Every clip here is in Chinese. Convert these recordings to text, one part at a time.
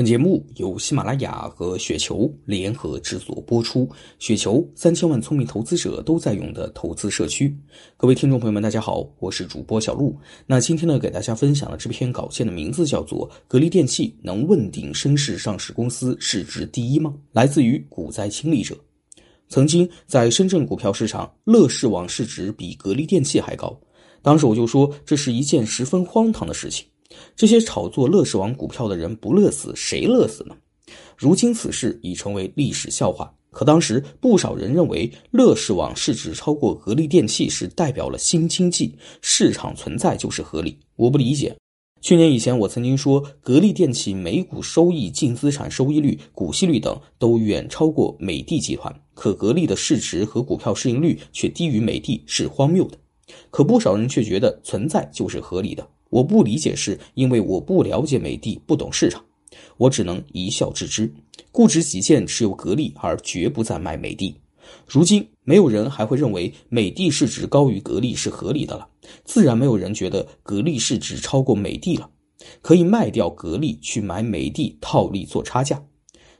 本节目由喜马拉雅和雪球联合制作播出。雪球三千万聪明投资者都在用的投资社区。各位听众朋友们，大家好，我是主播小璐。那今天呢，给大家分享的这篇稿件的名字叫做《格力电器能问鼎深市上市公司市值第一吗？》来自于股灾亲历者。曾经在深圳股票市场，乐视网市值比格力电器还高。当时我就说，这是一件十分荒唐的事情。这些炒作乐视网股票的人不乐死，谁乐死呢？如今此事已成为历史笑话。可当时不少人认为，乐视网市值超过格力电器是代表了新经济，市场存在就是合理。我不理解。去年以前，我曾经说，格力电器每股收益、净资产收益率、股息率等都远超过美的集团，可格力的市值和股票市盈率却低于美的，是荒谬的。可不少人却觉得存在就是合理的。我不理解，是因为我不了解美的，不懂市场，我只能一笑置之。固执己见，持有格力，而绝不再买美的。如今，没有人还会认为美的市值高于格力是合理的了，自然没有人觉得格力市值超过美的了，可以卖掉格力去买美的，套利做差价。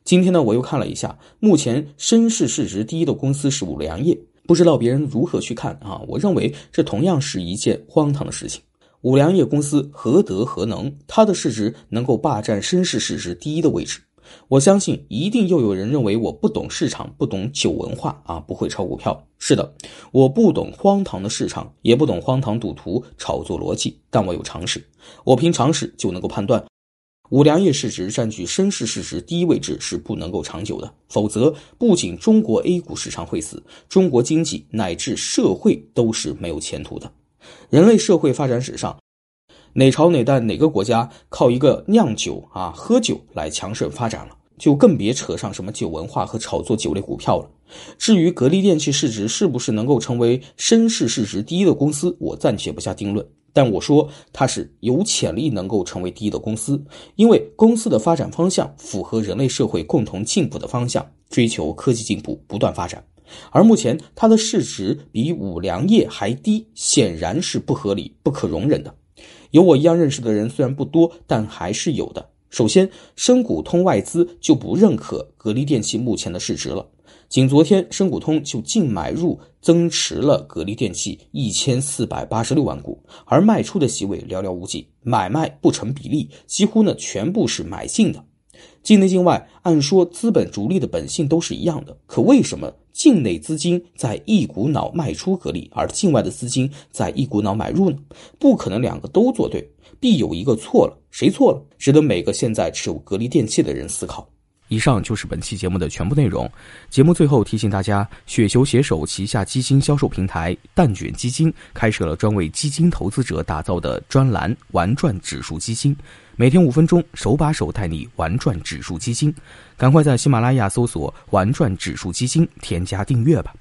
今天呢，我又看了一下，目前深市市值第一的公司是五粮液，不知道别人如何去看啊？我认为这同样是一件荒唐的事情。五粮液公司何德何能？它的市值能够霸占深市市值第一的位置？我相信一定又有人认为我不懂市场，不懂酒文化啊，不会炒股票。是的，我不懂荒唐的市场，也不懂荒唐赌徒炒作逻辑，但我有常识，我凭常识就能够判断，五粮液市值占据深市市值第一位置是不能够长久的，否则不仅中国 A 股市场会死，中国经济乃至社会都是没有前途的。人类社会发展史上，哪朝哪代哪个国家靠一个酿酒啊喝酒来强盛发展了？就更别扯上什么酒文化和炒作酒类股票了。至于格力电器市值是不是能够成为深市市值第一的公司，我暂且不下定论。但我说它是有潜力能够成为第一的公司，因为公司的发展方向符合人类社会共同进步的方向，追求科技进步，不断发展。而目前它的市值比五粮液还低，显然是不合理、不可容忍的。有我一样认识的人虽然不多，但还是有的。首先，深股通外资就不认可格力电器目前的市值了。仅昨天，深股通就净买入增持了格力电器一千四百八十六万股，而卖出的席位寥寥无几，买卖不成比例，几乎呢全部是买进的。境内境外，按说资本逐利的本性都是一样的，可为什么境内资金在一股脑卖出格力，而境外的资金在一股脑买入呢？不可能两个都做对，必有一个错了，谁错了？值得每个现在持有格力电器的人思考。以上就是本期节目的全部内容。节目最后提醒大家，雪球携手旗下基金销售平台蛋卷基金开设了专为基金投资者打造的专栏“玩转指数基金”，每天五分钟，手把手带你玩转指数基金。赶快在喜马拉雅搜索“玩转指数基金”，添加订阅吧。